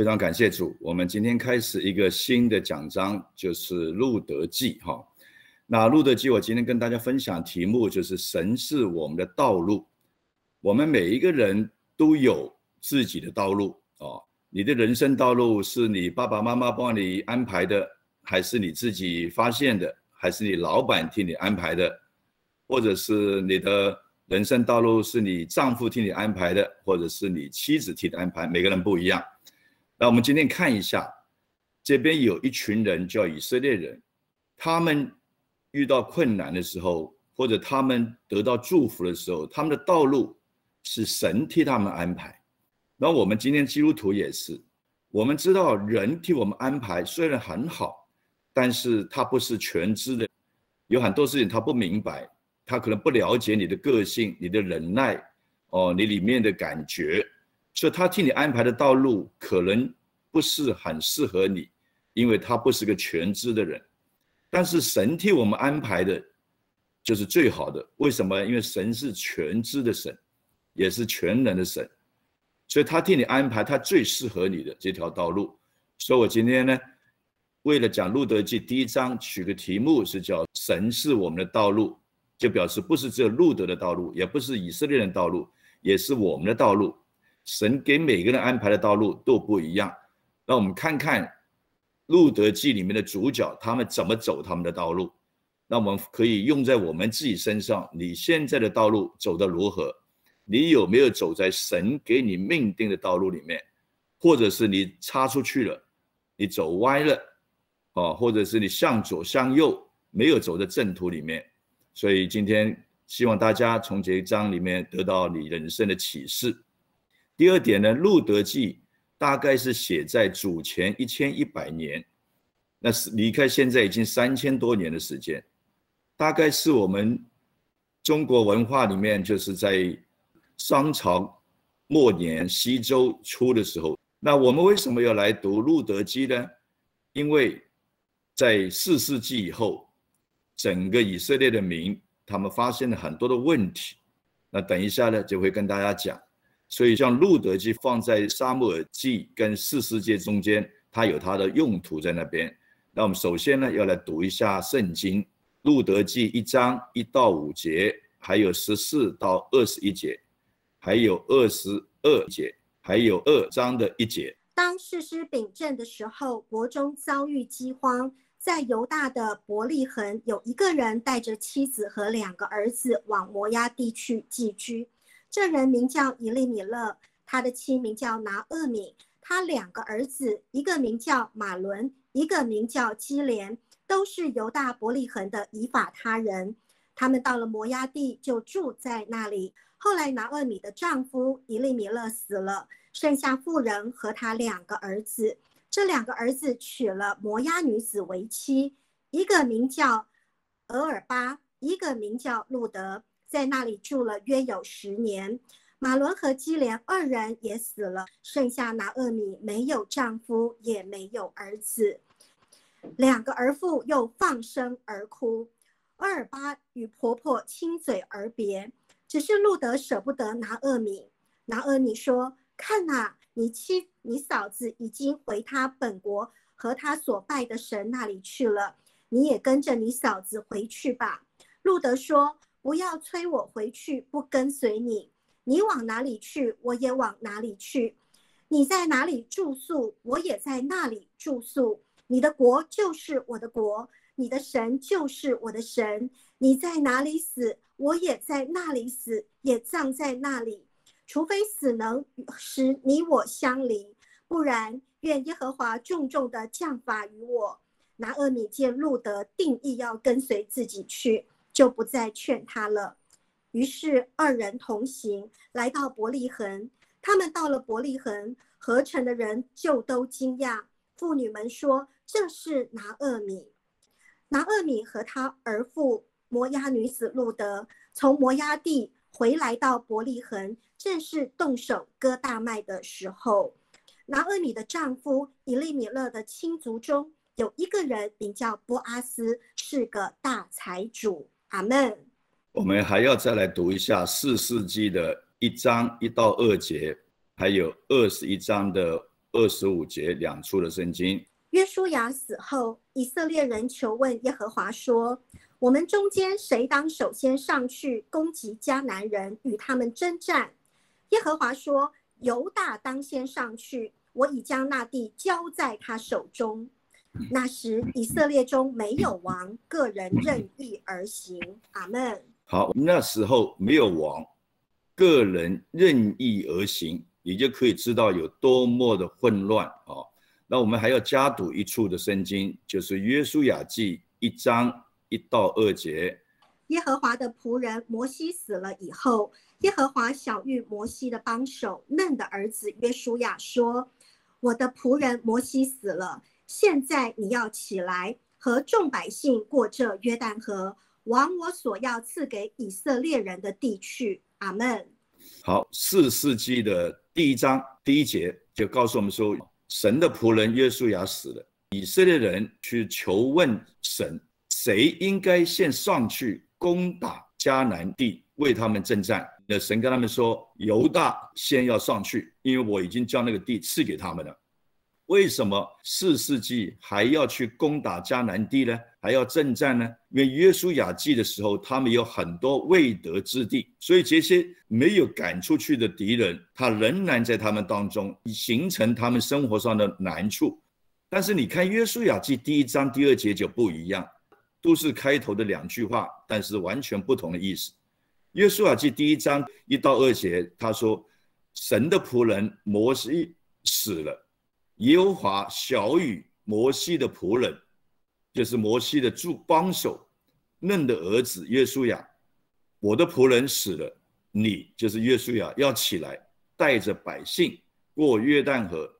非常感谢主，我们今天开始一个新的讲章，就是路德记哈。那路德记，我今天跟大家分享题目就是神是我们的道路。我们每一个人都有自己的道路哦。你的人生道路是你爸爸妈妈帮你安排的，还是你自己发现的，还是你老板替你安排的，或者是你的人生道路是你丈夫替你安排的，或者是你妻子替你安排？每个人不一样。那我们今天看一下，这边有一群人叫以色列人，他们遇到困难的时候，或者他们得到祝福的时候，他们的道路是神替他们安排。那我们今天基督徒也是，我们知道人替我们安排虽然很好，但是他不是全知的，有很多事情他不明白，他可能不了解你的个性、你的忍耐，哦，你里面的感觉。所以他替你安排的道路可能不是很适合你，因为他不是个全知的人。但是神替我们安排的，就是最好的。为什么？因为神是全知的神，也是全能的神，所以他替你安排他最适合你的这条道路。所以我今天呢，为了讲路德记第一章，取个题目是叫“神是我们的道路”，就表示不是只有路德的道路，也不是以色列人道路，也是我们的道路。神给每个人安排的道路都不一样，那我们看看《路德记》里面的主角他们怎么走他们的道路，那我们可以用在我们自己身上。你现在的道路走得如何？你有没有走在神给你命定的道路里面？或者是你插出去了，你走歪了，哦，或者是你向左向右，没有走在正途里面？所以今天希望大家从这一章里面得到你人生的启示。第二点呢，《路德记》大概是写在主前一千一百年，那是离开现在已经三千多年的时间，大概是我们中国文化里面就是在商朝末年、西周初的时候。那我们为什么要来读《路德记》呢？因为在四世纪以后，整个以色列的民他们发现了很多的问题。那等一下呢，就会跟大家讲。所以，像《路德记》放在《沙漠耳记》跟《四世界》中间，它有它的用途在那边。那我们首先呢，要来读一下圣经《路德记》一章一到五节，还有十四到二十一节，还有二十二节，还有二章的一节。当士师秉政的时候，国中遭遇饥荒，在犹大的伯利恒，有一个人带着妻子和两个儿子往摩押地区寄居。这人名叫以利米勒，他的妻名叫拿厄米，他两个儿子，一个名叫马伦，一个名叫基连，都是犹大伯利恒的以法他人。他们到了摩押地，就住在那里。后来拿厄米的丈夫以利米勒死了，剩下妇人和他两个儿子。这两个儿子娶了摩押女子为妻，一个名叫俄尔巴，一个名叫路德。在那里住了约有十年，马伦和基连二人也死了，剩下拿厄米没有丈夫，也没有儿子。两个儿妇又放声而哭。厄尔巴与婆婆亲嘴而别，只是路德舍不得拿厄米。拿厄米说：“看呐，你妻、你嫂子已经回他本国和他所拜的神那里去了，你也跟着你嫂子回去吧。”路德说。不要催我回去，不跟随你。你往哪里去，我也往哪里去。你在哪里住宿，我也在那里住宿。你的国就是我的国，你的神就是我的神。你在哪里死，我也在那里死，也葬在那里。除非死能使你我相离，不然愿耶和华重重的降罚于我。拿厄米见路德定义要跟随自己去。就不再劝他了。于是二人同行，来到伯利恒。他们到了伯利恒，合成的人就都惊讶。妇女们说：“这是拿厄米。”拿厄米和他儿妇摩押女子路德从摩押地回来到伯利恒，正是动手割大麦的时候。拿厄米的丈夫以利米勒的亲族中有一个人名叫波阿斯，是个大财主。阿门。我们还要再来读一下四世纪的一章一到二节，还有二十一章的二十五节两处的圣经。约书亚死后，以色列人求问耶和华说：“我们中间谁当首先上去攻击迦南人，与他们征战？”耶和华说：“犹大当先上去，我已将那地交在他手中。”那时以色列中没有王，个人任意而行。阿门。好，那时候没有王，个人任意而行，你就可以知道有多么的混乱啊！那我们还要加读一处的圣经，就是约书亚记一章一到二节。耶和华的仆人摩西死了以后，耶和华小玉摩西的帮手嫩的儿子约书亚说：“我的仆人摩西死了，现在你要起来，和众百姓过这约旦河。”往我所要赐给以色列人的地去，阿门。好，四世纪的第一章第一节就告诉我们说，神的仆人约书亚死了，以色列人去求问神，谁应该先上去攻打迦南地，为他们征战？那神跟他们说，犹大先要上去，因为我已经将那个地赐给他们了。为什么四世纪还要去攻打迦南地呢？还要征战呢？因为约书亚记的时候，他们有很多未得之地，所以这些没有赶出去的敌人，他仍然在他们当中形成他们生活上的难处。但是你看约书亚记第一章第二节就不一样，都是开头的两句话，但是完全不同的意思。约书亚记第一章一到二节，他说：“神的仆人摩西死了。”耶和华小雨摩西的仆人，就是摩西的助帮手，嫩的儿子约书亚。我的仆人死了，你就是约书亚，要起来，带着百姓过约旦河，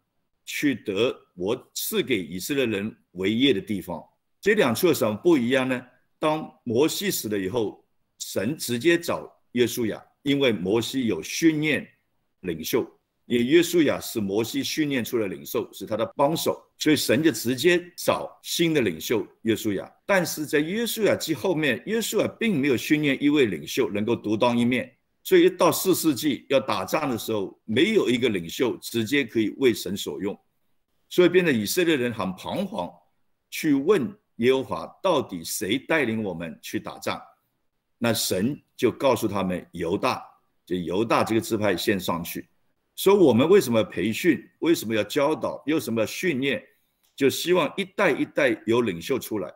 去得我赐给以色列人为业的地方。这两处有什么不一样呢？当摩西死了以后，神直接找约书亚，因为摩西有训练领袖。也约书亚是摩西训练出的领袖，是他的帮手，所以神就直接找新的领袖约书亚。但是在约书亚记后面，约书亚并没有训练一位领袖能够独当一面，所以一到四世纪要打仗的时候，没有一个领袖直接可以为神所用，所以变得以色列人很彷徨，去问耶和华到底谁带领我们去打仗？那神就告诉他们犹大，就犹大这个支派先上去。所以我们为什么要培训？为什么要教导？又什么要训练？就希望一代一代有领袖出来，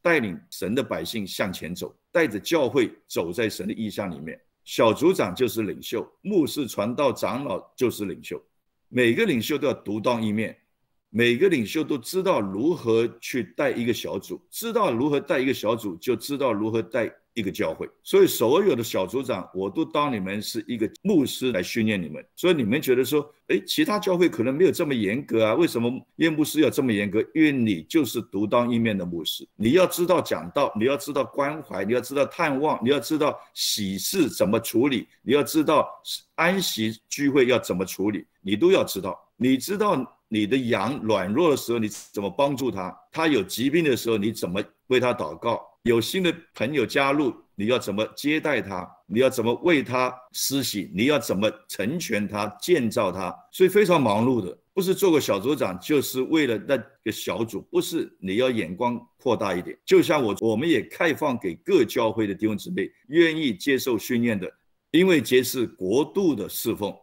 带领神的百姓向前走，带着教会走在神的意象里面。小组长就是领袖，牧师、传道、长老就是领袖。每个领袖都要独当一面，每个领袖都知道如何去带一个小组，知道如何带一个小组，就知道如何带。一个教会，所以所有的小组长，我都当你们是一个牧师来训练你们。所以你们觉得说，哎，其他教会可能没有这么严格啊？为什么耶牧师要这么严格？因为你就是独当一面的牧师，你要知道讲道，你要知道关怀，你要知道探望，你要知道喜事怎么处理，你要知道安息聚会要怎么处理，你都要知道。你知道你的羊软弱的时候，你怎么帮助他？他有疾病的时候，你怎么为他祷告？有新的朋友加入，你要怎么接待他？你要怎么为他施洗？你要怎么成全他、建造他？所以非常忙碌的，不是做个小组长，就是为了那个小组，不是你要眼光扩大一点。就像我，我们也开放给各教会的弟兄姊妹愿意接受训练的，因为这是国度的侍奉，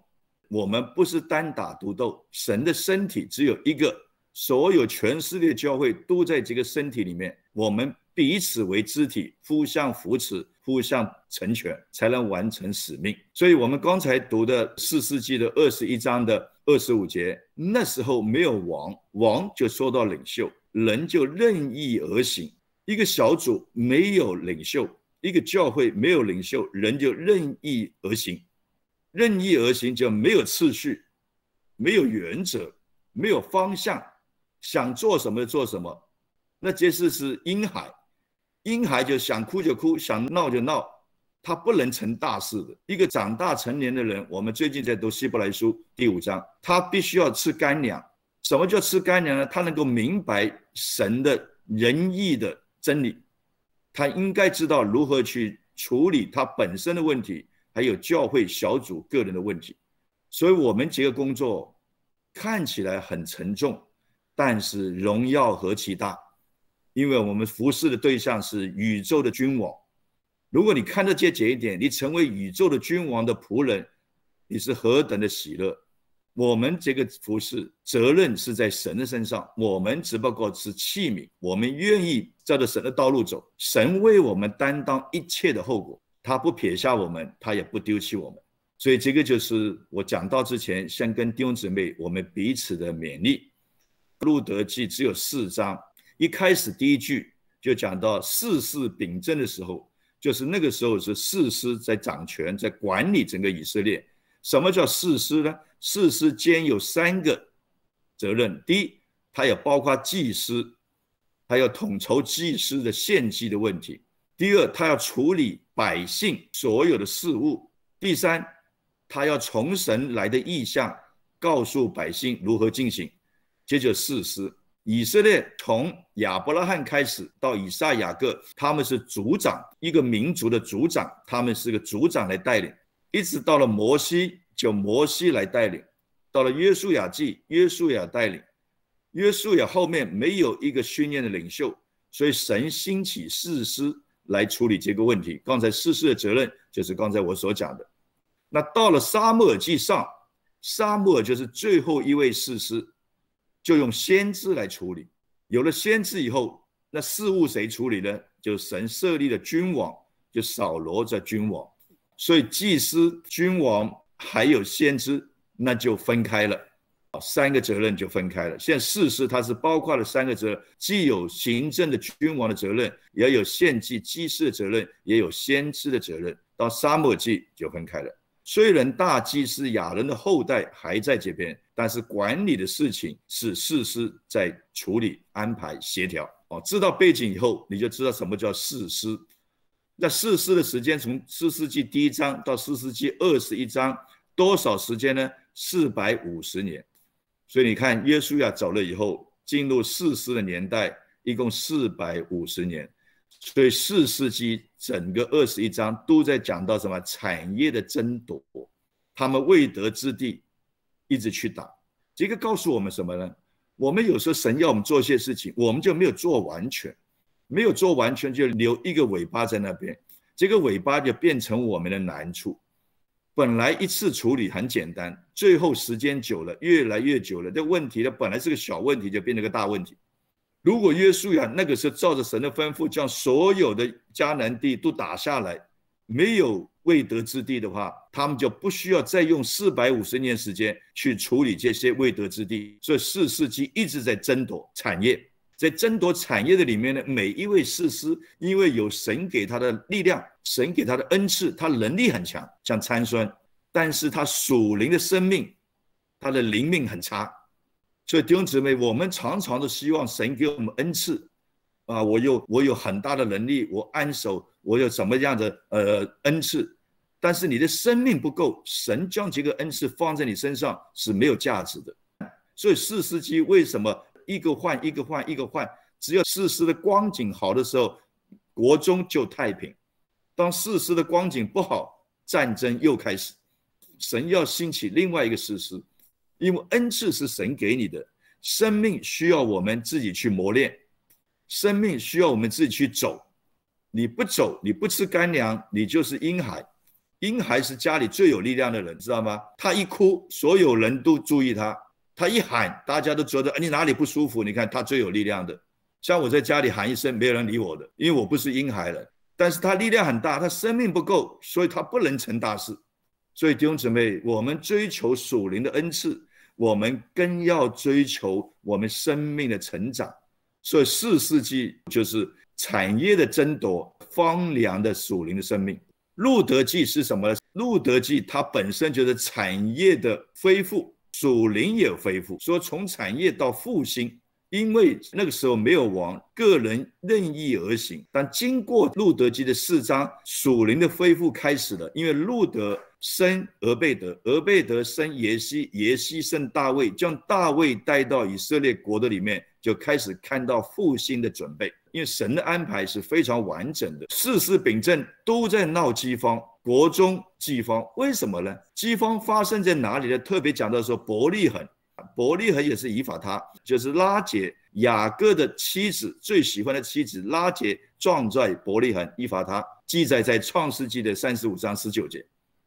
我们不是单打独斗，神的身体只有一个，所有全世界教会都在这个身体里面，我们。彼此为肢体，互相扶持，互相成全，才能完成使命。所以，我们刚才读的四世纪的二十一章的二十五节，那时候没有王，王就说到领袖，人就任意而行。一个小组没有领袖，一个教会没有领袖，人就任意而行。任意而行就没有次序，没有原则，没有方向，想做什么就做什么。那这是是婴孩。婴孩就想哭就哭，想闹就闹，他不能成大事的。一个长大成年的人，我们最近在读希伯来书第五章，他必须要吃干粮。什么叫吃干粮呢？他能够明白神的仁义的真理，他应该知道如何去处理他本身的问题，还有教会小组个人的问题。所以，我们几个工作看起来很沉重，但是荣耀何其大！因为我们服侍的对象是宇宙的君王。如果你看得见这一点，你成为宇宙的君王的仆人，你是何等的喜乐！我们这个服侍责任是在神的身上，我们只不过是器皿，我们愿意照着神的道路走，神为我们担当一切的后果，他不撇下我们，他也不丢弃我们。所以这个就是我讲到之前，先跟弟兄姊妹我们彼此的勉励。路德记只有四章，一开始第一句就讲到世事秉政的时候，就是那个时候是世师在掌权，在管理整个以色列。什么叫世师呢？世师兼有三个责任：第一，他要包括祭司，他要统筹祭司的献祭的问题；第二，他要处理百姓所有的事务；第三。他要从神来的意向告诉百姓如何进行，这就事实。以色列从亚伯拉罕开始到以撒、雅各，他们是族长，一个民族的族长，他们是个族长来带领，一直到了摩西，就摩西来带领，到了约书亚记，约书亚带领，约书亚后面没有一个训练的领袖，所以神兴起士师来处理这个问题。刚才士师的责任就是刚才我所讲的。那到了沙漠耳记上，沙漠耳就是最后一位士师，就用先知来处理。有了先知以后，那事务谁处理呢？就神设立的君王，就扫罗这君王。所以祭司、君王还有先知，那就分开了，三个责任就分开了。现在士师它是包括了三个责任，既有行政的君王的责任，也有献祭祭司的责任，也有先知的责任。到沙漠记就分开了。虽然大祭司亚伦的后代还在这边，但是管理的事情是士师在处理、安排、协调。哦，知道背景以后，你就知道什么叫士师。那士师的时间从四世纪第一章到四世纪二十一章，多少时间呢？四百五十年。所以你看，耶稣亚走了以后，进入四师的年代，一共四百五十年。所以四世纪整个二十一章都在讲到什么产业的争夺，他们未得之地，一直去打。这个告诉我们什么呢？我们有时候神要我们做一些事情，我们就没有做完全，没有做完全就留一个尾巴在那边，这个尾巴就变成我们的难处。本来一次处理很简单，最后时间久了，越来越久了，这问题呢本来是个小问题，就变成个大问题。如果约书亚那个时候照着神的吩咐，将所有的迦南地都打下来，没有未得之地的话，他们就不需要再用四百五十年时间去处理这些未得之地。所以四世纪一直在争夺产业，在争夺产业的里面呢，每一位士师因为有神给他的力量，神给他的恩赐，他能力很强，像参孙，但是他属灵的生命，他的灵命很差。所以弟兄姊妹，我们常常都希望神给我们恩赐，啊，我有我有很大的能力，我安守，我有什么样的呃恩赐，但是你的生命不够，神将这个恩赐放在你身上是没有价值的。所以四世纪为什么一个换一个换一个换？只要四世的光景好的时候，国中就太平；当四世的光景不好，战争又开始。神要兴起另外一个事实。因为恩赐是神给你的，生命需要我们自己去磨练，生命需要我们自己去走。你不走，你不吃干粮，你就是婴孩。婴孩是家里最有力量的人，知道吗？他一哭，所有人都注意他；他一喊，大家都觉得，你哪里不舒服？你看他最有力量的。像我在家里喊一声，没有人理我的，因为我不是婴孩了。但是他力量很大，他生命不够，所以他不能成大事。所以弟兄姊妹，我们追求属灵的恩赐。我们更要追求我们生命的成长，所以四世纪就是产业的争夺，荒凉的属灵的生命。路德记是什么呢？路德记它本身就是产业的恢复，属灵也恢复。说从产业到复兴，因为那个时候没有王，个人任意而行。但经过路德记的四章，属灵的恢复开始了，因为路德。生俄贝德，俄贝德生耶西，耶西生大卫，将大卫带到以色列国的里面，就开始看到复兴的准备。因为神的安排是非常完整的，世事秉政都在闹饥荒，国中饥荒，为什么呢？饥荒发生在哪里呢？特别讲到说伯利恒，伯利恒也是以法他，就是拉结雅各的妻子最喜欢的妻子拉结葬在伯利恒以法他，记载在创世纪的三十五章十九节。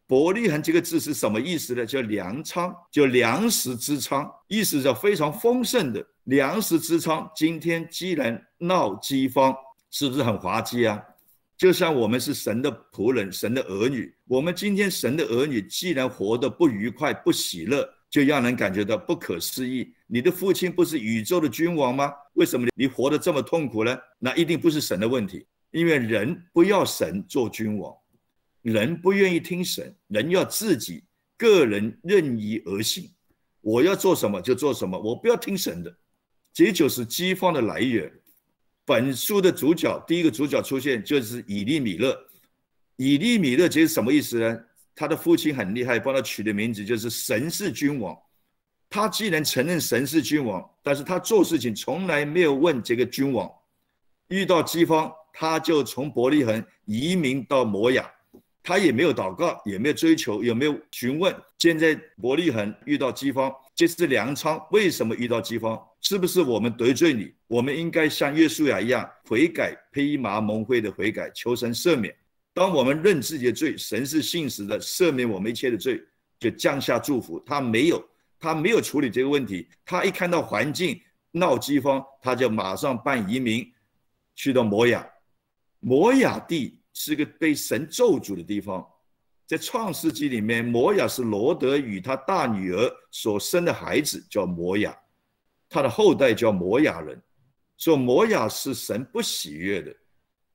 伯利恒这个字是什么意思呢？叫粮仓，叫粮食之仓，意思叫非常丰盛的粮食之仓。今天既然闹饥荒，是不是很滑稽啊？就像我们是神的仆人、神的儿女，我们今天神的儿女既然活得不愉快、不喜乐，就让人感觉到不可思议。你的父亲不是宇宙的君王吗？为什么你活得这么痛苦呢？那一定不是神的问题，因为人不要神做君王。人不愿意听神，人要自己个人任意而行。我要做什么就做什么，我不要听神的。这就是饥荒的来源。本书的主角，第一个主角出现就是以利米勒。以利米勒这是什么意思呢？他的父亲很厉害，帮他取的名字就是神是君王。他既然承认神是君王，但是他做事情从来没有问这个君王。遇到饥荒，他就从伯利恒移民到摩亚。他也没有祷告，也没有追求，也没有询问。现在伯利恒遇到饥荒，这是粮仓。为什么遇到饥荒？是不是我们得罪你？我们应该像约书亚一样悔改，披麻蒙灰的悔改，求神赦免。当我们认自己的罪，神是信实的，赦免我们一切的罪，就降下祝福。他没有，他没有处理这个问题。他一看到环境闹饥荒，他就马上办移民，去到摩亚，摩亚地。是个被神咒诅的地方，在创世纪里面，摩亚是罗德与他大女儿所生的孩子，叫摩亚，他的后代叫摩亚人，说摩亚是神不喜悦的，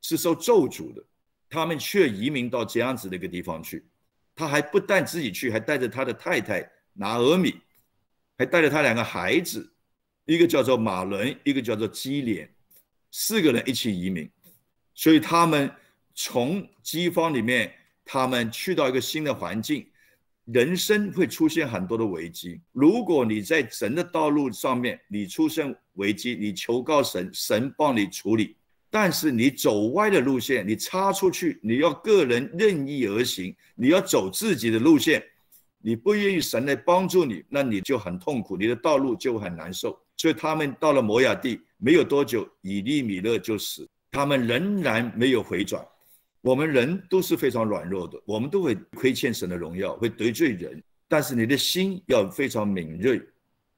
是受咒诅的，他们却移民到这样子的一个地方去，他还不但自己去，还带着他的太太拿俄米，还带着他两个孩子，一个叫做马伦，一个叫做基连，四个人一起移民，所以他们。从饥荒里面，他们去到一个新的环境，人生会出现很多的危机。如果你在神的道路上面，你出现危机，你求告神，神帮你处理。但是你走歪的路线，你插出去，你要个人任意而行，你要走自己的路线，你不愿意神来帮助你，那你就很痛苦，你的道路就很难受。所以他们到了摩亚地，没有多久，以利米勒就死，他们仍然没有回转。我们人都是非常软弱的，我们都会亏欠神的荣耀，会得罪人。但是你的心要非常敏锐，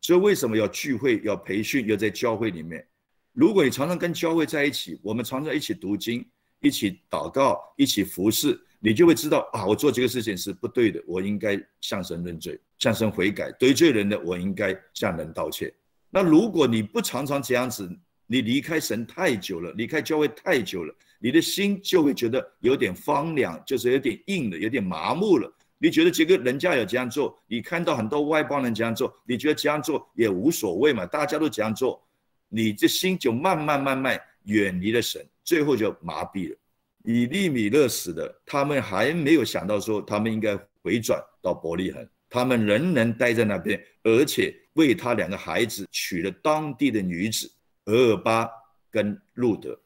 所以为什么要聚会、要培训、要在教会里面？如果你常常跟教会在一起，我们常常一起读经、一起祷告、一起服侍，你就会知道啊，我做这个事情是不对的，我应该向神认罪、向神悔改。得罪人的，我应该向人道歉。那如果你不常常这样子，你离开神太久了，离开教会太久了。你的心就会觉得有点荒凉，就是有点硬了，有点麻木了。你觉得这个人家有这样做，你看到很多外邦人这样做，你觉得这样做也无所谓嘛？大家都这样做，你这心就慢慢慢慢远离了神，最后就麻痹了。以利米勒死的，他们还没有想到说他们应该回转到伯利恒，他们仍然待在那边，而且为他两个孩子娶了当地的女子俄尔巴跟路德。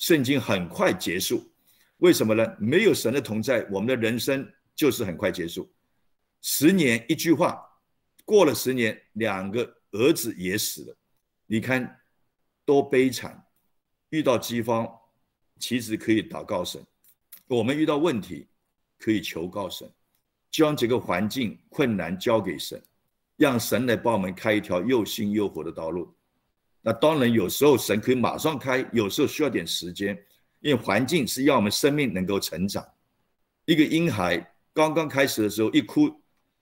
圣经很快结束，为什么呢？没有神的同在，我们的人生就是很快结束。十年一句话，过了十年，两个儿子也死了。你看多悲惨！遇到饥荒，其实可以祷告神；我们遇到问题，可以求告神，将这个环境困难交给神，让神来帮我们开一条又新又活的道路。那当然，有时候神可以马上开，有时候需要点时间，因为环境是要我们生命能够成长。一个婴孩刚刚开始的时候，一哭，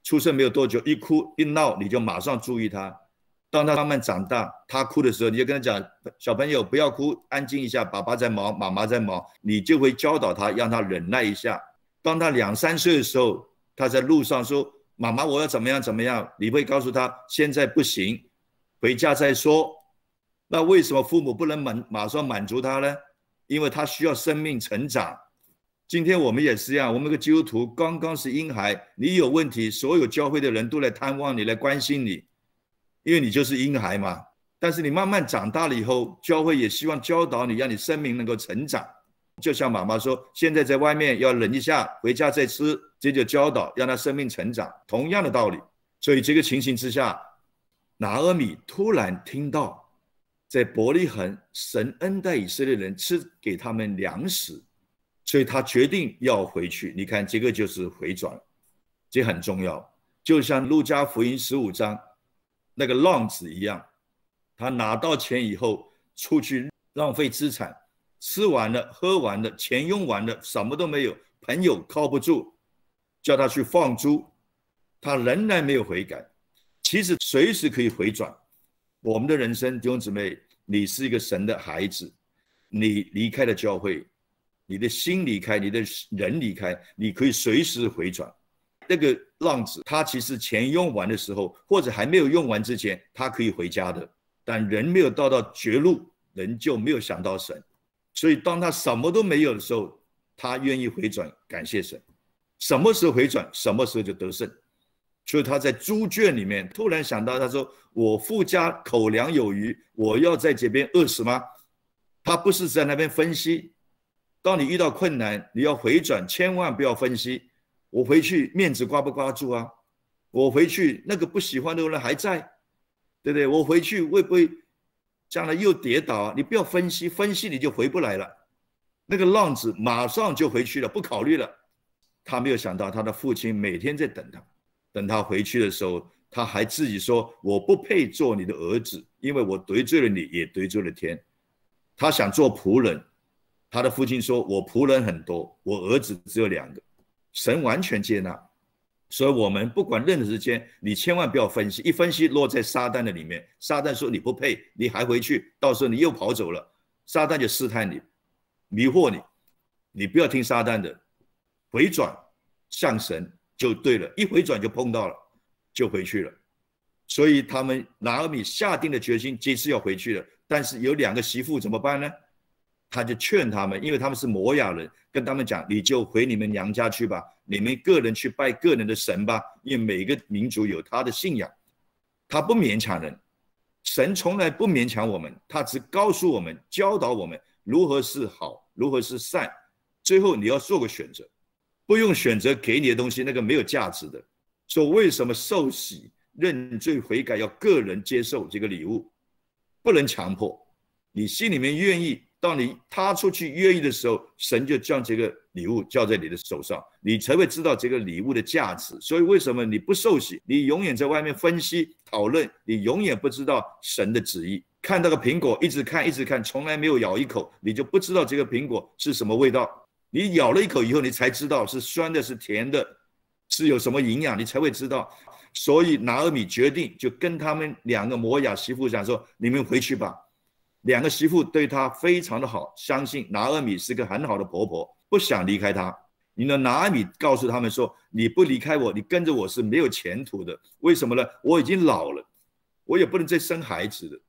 出生没有多久，一哭一闹，你就马上注意他。当他慢慢长大，他哭的时候，你就跟他讲：“小朋友不要哭，安静一下，爸爸在忙，妈妈在忙。”你就会教导他，让他忍耐一下。当他两三岁的时候，他在路上说：“妈妈，我要怎么样怎么样？”你会告诉他：“现在不行，回家再说。”那为什么父母不能满马上满足他呢？因为他需要生命成长。今天我们也是一样，我们个基督徒刚刚是婴孩，你有问题，所有教会的人都来探望你，来关心你，因为你就是婴孩嘛。但是你慢慢长大了以后，教会也希望教导你，让你生命能够成长。就像妈妈说，现在在外面要忍一下，回家再吃，这就教导让他生命成长。同样的道理，所以这个情形之下。拿阿米突然听到，在伯利恒，神恩待以色列人，吃给他们粮食，所以他决定要回去。你看，这个就是回转，这很重要。就像路加福音十五章那个浪子一样，他拿到钱以后出去浪费资产，吃完了喝完了，钱用完了，什么都没有，朋友靠不住，叫他去放猪，他仍然没有悔改。其实随时可以回转，我们的人生弟兄姊妹，你是一个神的孩子，你离开了教会，你的心离开，你的人离开，你可以随时回转。那个浪子，他其实钱用完的时候，或者还没有用完之前，他可以回家的。但人没有到到绝路，人就没有想到神，所以当他什么都没有的时候，他愿意回转，感谢神。什么时候回转，什么时候就得胜。所以他在猪圈里面突然想到，他说：“我父家口粮有余，我要在这边饿死吗？”他不是在那边分析。当你遇到困难，你要回转，千万不要分析。我回去面子挂不挂住啊？我回去那个不喜欢的人还在，对不对？我回去会不会将来又跌倒啊？你不要分析，分析你就回不来了。那个浪子马上就回去了，不考虑了。他没有想到，他的父亲每天在等他。等他回去的时候，他还自己说：“我不配做你的儿子，因为我得罪了你，也得罪了天。”他想做仆人，他的父亲说：“我仆人很多，我儿子只有两个。”神完全接纳，所以我们不管任何时间，你千万不要分析，一分析落在撒旦的里面。撒旦说你不配，你还回去，到时候你又跑走了，撒旦就试探你，迷惑你，你不要听撒旦的，回转向神。就对了，一回转就碰到了，就回去了。所以他们拿尔米下定了决心，这次要回去了。但是有两个媳妇怎么办呢？他就劝他们，因为他们是摩亚人，跟他们讲：“你就回你们娘家去吧，你们个人去拜个人的神吧。因为每个民族有他的信仰，他不勉强人。神从来不勉强我们，他只告诉我们、教导我们如何是好，如何是善。最后你要做个选择。”不用选择给你的东西，那个没有价值的。说为什么受洗认罪悔改要个人接受这个礼物，不能强迫。你心里面愿意，当你踏出去愿意的时候，神就将这个礼物交在你的手上，你才会知道这个礼物的价值。所以为什么你不受洗，你永远在外面分析讨论，你永远不知道神的旨意。看到个苹果，一直看一直看，从来没有咬一口，你就不知道这个苹果是什么味道。你咬了一口以后，你才知道是酸的，是甜的，是有什么营养，你才会知道。所以拿尔米决定就跟他们两个摩雅媳妇讲说：“你们回去吧。”两个媳妇对他非常的好，相信拿尔米是个很好的婆婆，不想离开她。你的拿尔米告诉他们说：“你不离开我，你跟着我是没有前途的。为什么呢？我已经老了，我也不能再生孩子了，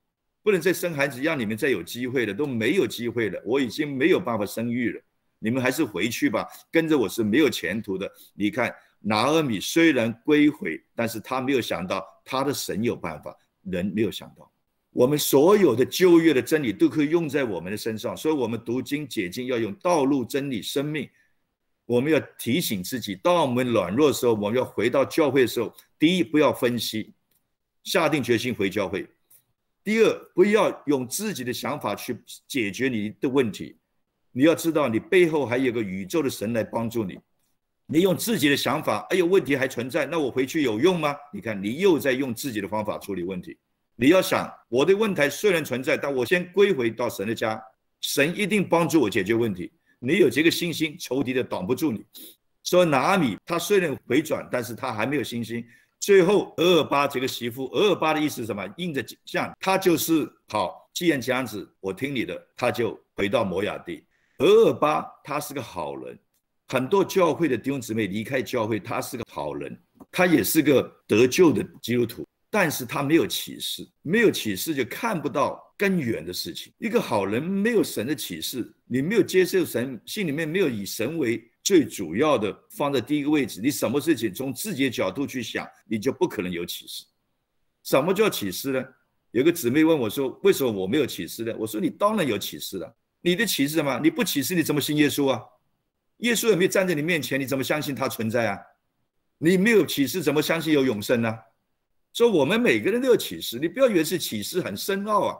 不能再生孩子，让你们再有机会了，都没有机会了。我已经没有办法生育了。”你们还是回去吧，跟着我是没有前途的。你看，拿阿米虽然归回，但是他没有想到他的神有办法，人没有想到。我们所有的旧约的真理都可以用在我们的身上，所以，我们读经解经要用道路真理生命。我们要提醒自己，当我们软弱的时候，我们要回到教会的时候，第一，不要分析，下定决心回教会；第二，不要用自己的想法去解决你的问题。你要知道，你背后还有个宇宙的神来帮助你。你用自己的想法，哎呦，问题还存在，那我回去有用吗？你看，你又在用自己的方法处理问题。你要想，我的问题虽然存在，但我先归回到神的家，神一定帮助我解决问题。你有这个信心，仇敌的挡不住你。说拿阿米，他虽然回转，但是他还没有信心。最后，俄尔巴这个媳妇，俄尔巴的意思是什么？应着像他就是好。既然这样子，我听你的，他就回到摩亚地。俄尔巴他是个好人，很多教会的弟兄姊妹离开教会，他是个好人，他也是个得救的基督徒，但是他没有启示，没有启示就看不到更远的事情。一个好人没有神的启示，你没有接受神，心里面没有以神为最主要的放在第一个位置，你什么事情从自己的角度去想，你就不可能有启示。什么叫启示呢？有个姊妹问我说：“为什么我没有启示呢？”我说：“你当然有启示了。”你的启示什么？你不启示，你怎么信耶稣啊？耶稣也没有站在你面前，你怎么相信他存在啊？你没有启示，怎么相信有永生呢？所以我们每个人都有启示，你不要以为是启示很深奥啊。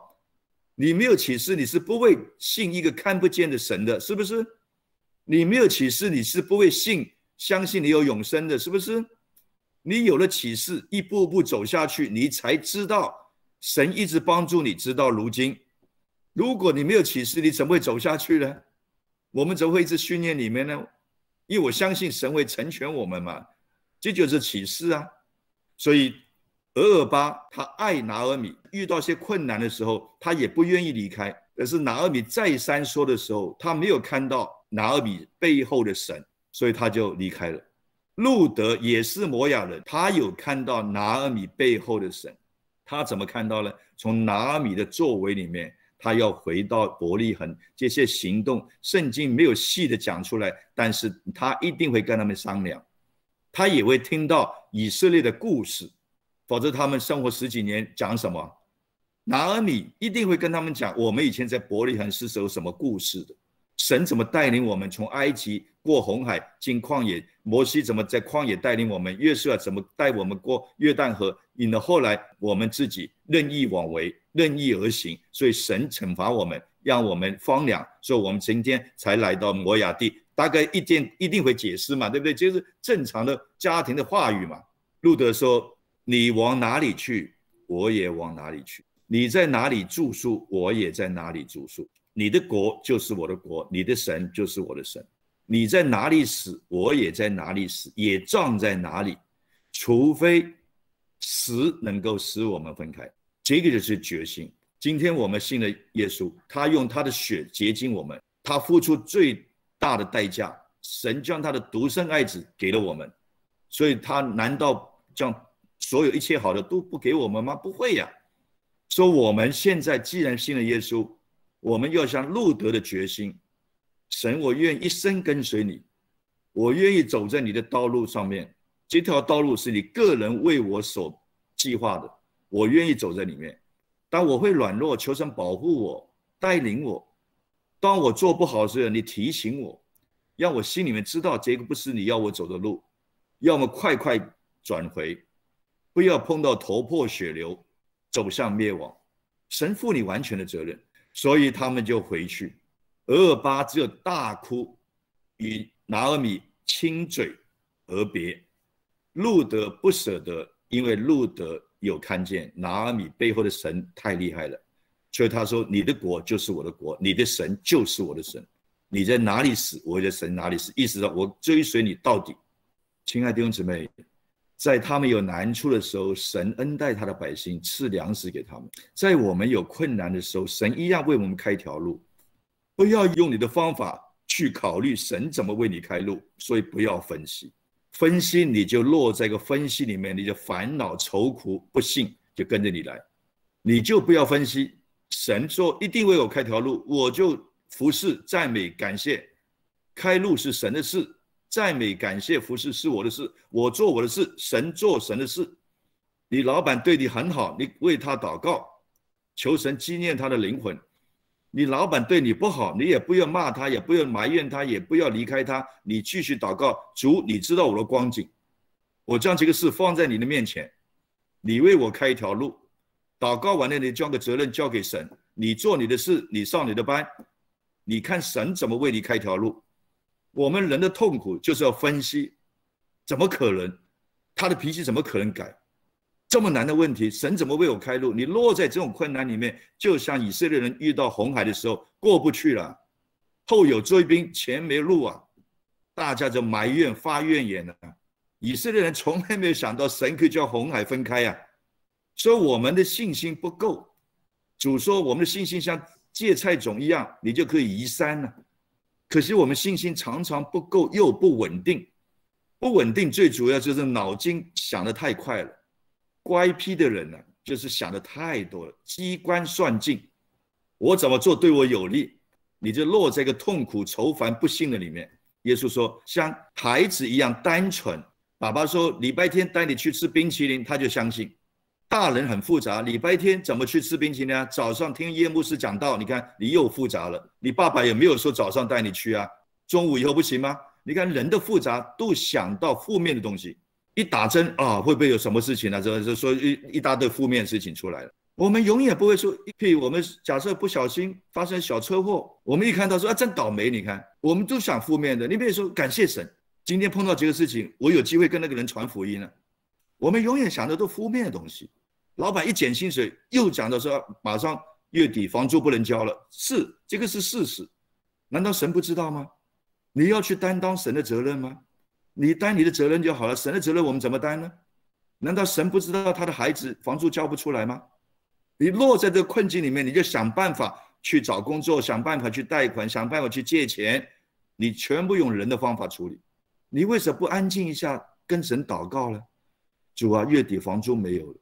你没有启示，你是不会信一个看不见的神的，是不是？你没有启示，你是不会信、相信你有永生的，是不是？你有了启示，一步步走下去，你才知道神一直帮助你，直到如今。如果你没有启示，你怎么会走下去呢？我们怎么会一直训练里面呢？因为我相信神会成全我们嘛，这就是启示啊。所以。俄尔巴他爱拿尔米，遇到些困难的时候，他也不愿意离开。可是拿尔米再三说的时候，他没有看到拿尔米背后的神，所以他就离开了。路德也是摩亚人，他有看到拿尔米背后的神，他怎么看到呢？从拿尔米的作为里面，他要回到伯利恒，这些行动，圣经没有细的讲出来，但是他一定会跟他们商量，他也会听到以色列的故事。否则他们生活十几年讲什么？拿尔米一定会跟他们讲，我们以前在伯利恒是有什么故事的？神怎么带领我们从埃及过红海进旷野？摩西怎么在旷野带领我们？约瑟怎么带我们过约旦河？引了后来我们自己任意妄为，任意而行，所以神惩罚我们，让我们荒凉，所以我们今天才来到摩亚地。大概一定一定会解释嘛，对不对？就是正常的家庭的话语嘛。路德说。你往哪里去，我也往哪里去；你在哪里住宿，我也在哪里住宿。你的国就是我的国，你的神就是我的神。你在哪里死，我也在哪里死，也葬在哪里。除非死能够使我们分开，这个就是决心。今天我们信了耶稣，他用他的血洁净我们，他付出最大的代价，神将他的独生爱子给了我们，所以他难道将？所有一切好的都不给我们吗？不会呀。说我们现在既然信了耶稣，我们要像路德的决心，神，我愿一生跟随你，我愿意走在你的道路上面。这条道路是你个人为我所计划的，我愿意走在里面。当我会软弱，求神保护我，带领我。当我做不好时候，你提醒我，让我心里面知道这个不是你要我走的路，要么快快转回。不要碰到头破血流，走向灭亡。神负你完全的责任，所以他们就回去。俄尔巴只有大哭，与拿尔米亲嘴而别。路德不舍得，因为路德有看见拿尔米背后的神太厉害了，所以他说：“你的国就是我的国，你的神就是我的神。你在哪里死，我的神哪里死。意思说，我追随你到底。”亲爱的弟兄姊妹。在他们有难处的时候，神恩待他的百姓，赐粮食给他们；在我们有困难的时候，神一样为我们开条路。不要用你的方法去考虑神怎么为你开路，所以不要分析，分析你就落在一个分析里面，你就烦恼愁苦，不信就跟着你来，你就不要分析。神说一定为我开条路，我就服侍、赞美、感谢，开路是神的事。赞美、感谢、服侍是我的事，我做我的事，神做神的事。你老板对你很好，你为他祷告，求神纪念他的灵魂。你老板对你不好，你也不要骂他，也不要埋怨他，也不要离开他，你继续祷告。主，你知道我的光景，我将这个事放在你的面前，你为我开一条路。祷告完了，你将个责任交给神，你做你的事，你上你的班，你看神怎么为你开条路。我们人的痛苦就是要分析，怎么可能？他的脾气怎么可能改？这么难的问题，神怎么为我开路？你落在这种困难里面，就像以色列人遇到红海的时候过不去了，后有追兵，前没路啊，大家就埋怨发怨言了。以色列人从来没有想到神可以叫红海分开呀，所以我们的信心不够。主说我们的信心像芥菜种一样，你就可以移山了。可惜我们信心常常不够，又不稳定。不稳定最主要就是脑筋想得太快了。乖僻的人呢，就是想的太多了，机关算尽。我怎么做对我有利，你就落在一个痛苦、愁烦、不幸的里面。耶稣说，像孩子一样单纯。爸爸说礼拜天带你去吃冰淇淋，他就相信。大人很复杂，礼拜天怎么去吃冰淇淋啊？早上听叶牧师讲道，你看你又复杂了。你爸爸也没有说早上带你去啊，中午以后不行吗？你看人的复杂都想到负面的东西，一打针啊，会不会有什么事情呢？这这说一一大堆负面事情出来了。我们永远不会说，譬如我们假设不小心发生小车祸，我们一看到说啊，真倒霉。你看，我们都想负面的。你比如说，感谢神，今天碰到这个事情，我有机会跟那个人传福音了。我们永远想的都负面的东西。老板一减薪水，又讲到说马上月底房租不能交了，是这个是事实。难道神不知道吗？你要去担当神的责任吗？你担你的责任就好了，神的责任我们怎么担呢？难道神不知道他的孩子房租交不出来吗？你落在这个困境里面，你就想办法去找工作，想办法去贷款，想办法去借钱，你全部用人的方法处理。你为什么不安静一下，跟神祷告呢？主啊，月底房租没有了，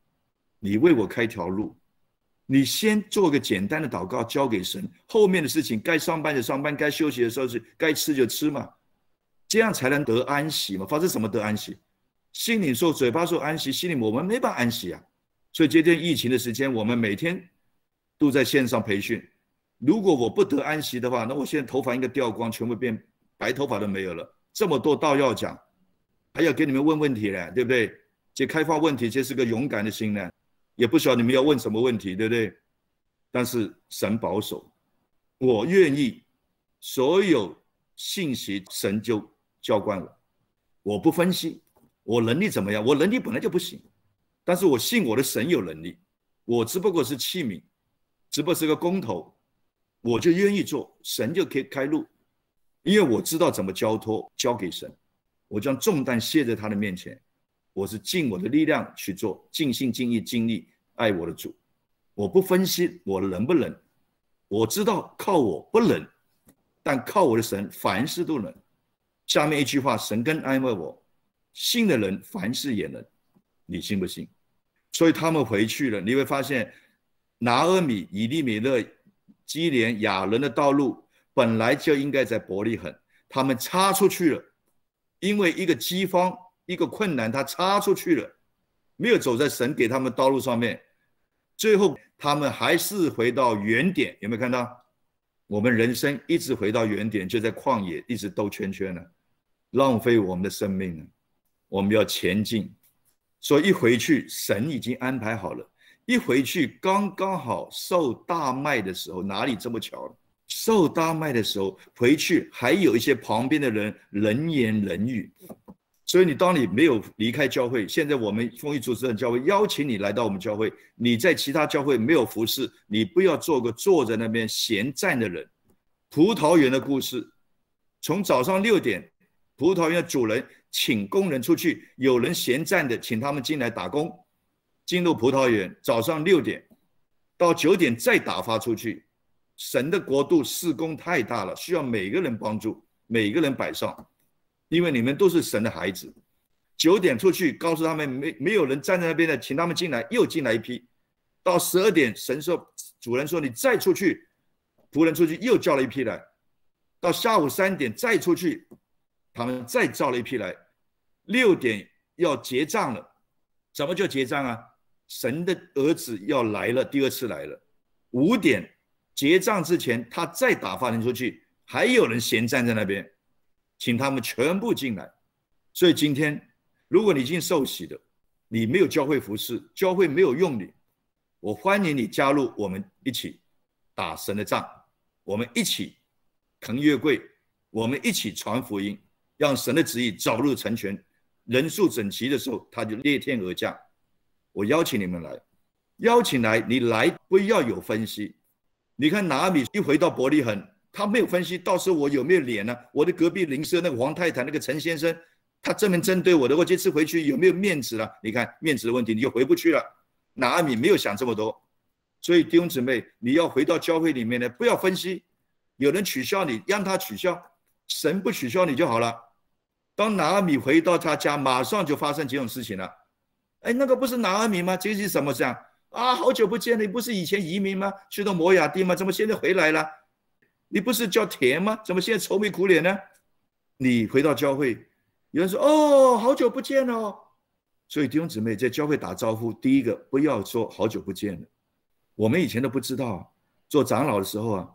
你为我开条路。你先做个简单的祷告，交给神，后面的事情该上班就上班，该休息的时候是该吃就吃嘛，这样才能得安息嘛。发生什么得安息？心里说，嘴巴说安息，心里我们没办法安息啊。所以，今天疫情的时间，我们每天都在线上培训。如果我不得安息的话，那我现在头发应该掉光，全部变白头发都没有了。这么多道要讲，还要给你们问问题呢，对不对？这开发问题，这是个勇敢的心呢。也不晓得你们要问什么问题，对不对？但是神保守，我愿意所有信息，神就浇灌我。我不分析我能力怎么样，我能力本来就不行。但是我信我的神有能力，我只不过是器皿，只不过是个工头，我就愿意做，神就可以开路，因为我知道怎么交托交给神，我将重担卸在他的面前，我是尽我的力量去做，尽心尽意尽力爱我的主，我不分析我能不能，我知道靠我不能，但靠我的神凡事都能。下面一句话，神更安慰我，信的人凡事也能，你信不信？所以他们回去了，你会发现，拿阿米、以利米勒、基连、亚伦的道路本来就应该在伯利恒，他们插出去了，因为一个饥荒、一个困难，他插出去了，没有走在神给他们道路上面，最后他们还是回到原点。有没有看到？我们人生一直回到原点，就在旷野一直兜圈圈呢，浪费我们的生命呢。我们要前进。所以一回去，神已经安排好了。一回去，刚刚好受大麦的时候，哪里这么巧了？受大麦的时候回去，还有一些旁边的人人言人语。所以你当你没有离开教会，现在我们丰裕主持人教会邀请你来到我们教会，你在其他教会没有服侍，你不要做个坐在那边闲站的人。葡萄园的故事，从早上六点，葡萄园的主人。请工人出去，有人闲站的，请他们进来打工。进入葡萄园，早上六点到九点再打发出去。神的国度事工太大了，需要每个人帮助，每个人摆上，因为你们都是神的孩子。九点出去，告诉他们没没有人站在那边的，请他们进来，又进来一批。到十二点，神说主人说你再出去，仆人出去又叫了一批来。到下午三点再出去。他们再招了一批来，六点要结账了，怎么叫结账啊？神的儿子要来了，第二次来了。五点结账之前，他再打发人出去，还有人闲站在那边，请他们全部进来。所以今天，如果你已经受洗的，你没有教会服饰，教会没有用你，我欢迎你加入我们一起打神的仗，我们一起扛月桂，我们一起传福音。让神的旨意早日成全，人数整齐的时候，他就裂天而降。我邀请你们来，邀请来，你来不要有分析。你看拿米一回到伯利恒，他没有分析，到时候我有没有脸呢？我的隔壁邻舍那个黄太太，那个陈先生，他这么针对我的，我这次回去有没有面子了？你看面子的问题，你就回不去了。拿米没有想这么多，所以弟兄姊妹，你要回到教会里面呢，不要分析，有人取笑你，让他取笑，神不取笑你就好了。当拿阿米回到他家，马上就发生几种事情了。哎，那个不是拿阿米吗？这是什么事啊？啊，好久不见了，你不是以前移民吗？去到摩亚地吗？怎么现在回来了？你不是叫田吗？怎么现在愁眉苦脸呢？你回到教会，有人说：“哦，好久不见了。”所以弟兄姊妹在教会打招呼，第一个不要说好久不见了。我们以前都不知道，做长老的时候啊。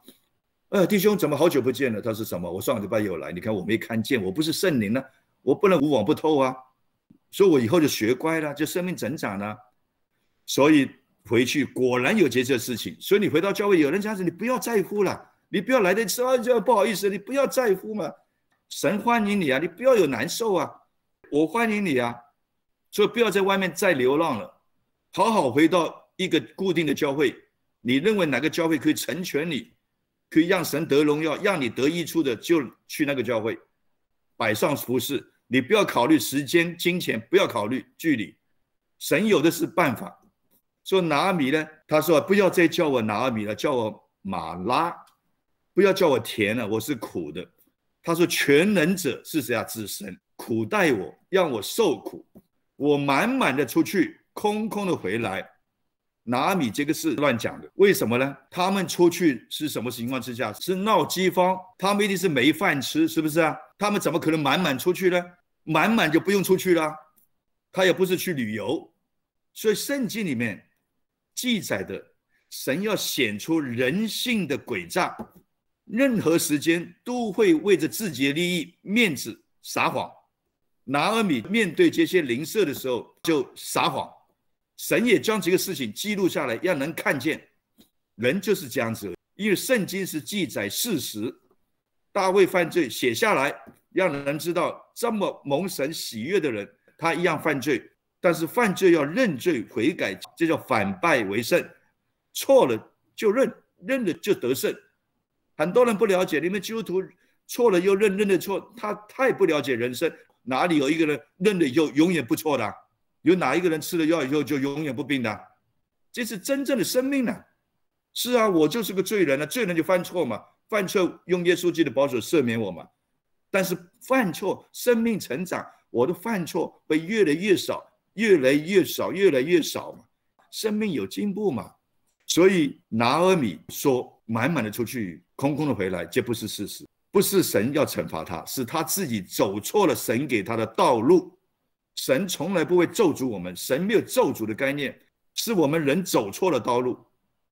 呃，弟兄怎么好久不见了？他是什么？我上个礼拜有来，你看我没看见，我不是圣灵呢，我不能无往不透啊。所以我以后就学乖了，就生命成长了。所以回去果然有这些事情。所以你回到教会，有人这样子，你不要在乎了，你不要来的时候就不好意思，你不要在乎嘛。神欢迎你啊，你不要有难受啊，我欢迎你啊。所以不要在外面再流浪了，好好回到一个固定的教会。你认为哪个教会可以成全你，可以让神得荣耀，让你得益处的，就去那个教会，摆上服饰。你不要考虑时间、金钱，不要考虑距离，神有的是办法。说拿米呢？他说不要再叫我拿米了，叫我马拉，不要叫我甜了，我是苦的。他说全能者是谁啊？是神，苦待我，让我受苦，我满满的出去，空空的回来。拿米这个是乱讲的，为什么呢？他们出去是什么情况之下？是闹饥荒，他们一定是没饭吃，是不是啊？他们怎么可能满满出去呢？满满就不用出去了，他也不是去旅游，所以圣经里面记载的神要显出人性的诡诈，任何时间都会为着自己的利益、面子撒谎。拿尔米面对这些邻舍的时候就撒谎，神也将这个事情记录下来，让人看见。人就是这样子，因为圣经是记载事实，大卫犯罪写下来。让人知道这么蒙神喜悦的人，他一样犯罪，但是犯罪要认罪悔改，这叫反败为胜。错了就认，认了就得胜。很多人不了解，你们基督徒错了又认，认的错，他太不了解人生。哪里有一个人认了以后永远不错的？有哪一个人吃了药以后就永远不病的？这是真正的生命呢。是啊，我就是个罪人啊，罪人就犯错嘛，犯错用耶稣基督的保守赦免我嘛。但是犯错，生命成长，我的犯错会越来越少，越来越少，越来越少嘛，生命有进步嘛。所以拿尔米说满满的出去，空空的回来，这不是事实，不是神要惩罚他，是他自己走错了神给他的道路。神从来不会咒诅我们，神没有咒诅的概念，是我们人走错了道路。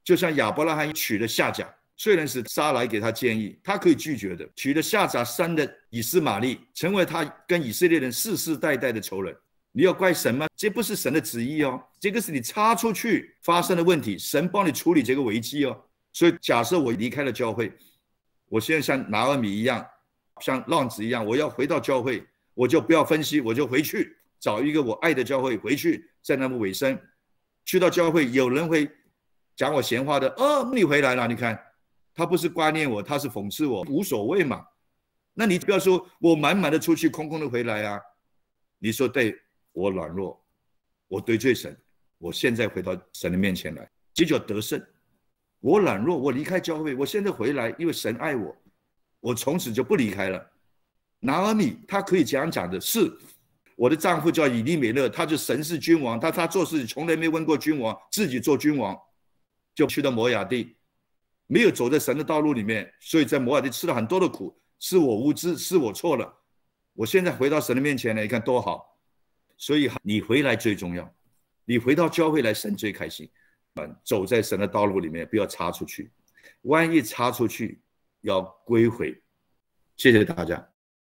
就像亚伯拉罕娶了夏甲。虽然是撒来给他建议，他可以拒绝的。娶了夏甲生的以斯玛利，成为他跟以色列人世世代代的仇人。你要怪神吗？这不是神的旨意哦，这个是你插出去发生的问题，神帮你处理这个危机哦。所以假设我离开了教会，我现在像拿尔米一样，像浪子一样，我要回到教会，我就不要分析，我就回去找一个我爱的教会，回去在那么尾声。去到教会，有人会讲我闲话的，哦，你回来了，你看。他不是挂念我，他是讽刺我，无所谓嘛。那你不要说我满满的出去，空空的回来啊。你说对我软弱，我得罪神，我现在回到神的面前来，这叫得胜。我软弱，我离开教会，我现在回来，因为神爱我，我从此就不离开了。拿尔米他可以这样讲的是，我的丈夫叫以利美勒，他就神是君王，他他做事从来没问过君王，自己做君王，就去到摩亚地。没有走在神的道路里面，所以在摩尔地吃了很多的苦，是我无知，是我错了。我现在回到神的面前来，你看多好。所以你回来最重要，你回到教会来，神最开心。嗯，走在神的道路里面，不要插出去，万一插出去，要归回。谢谢大家。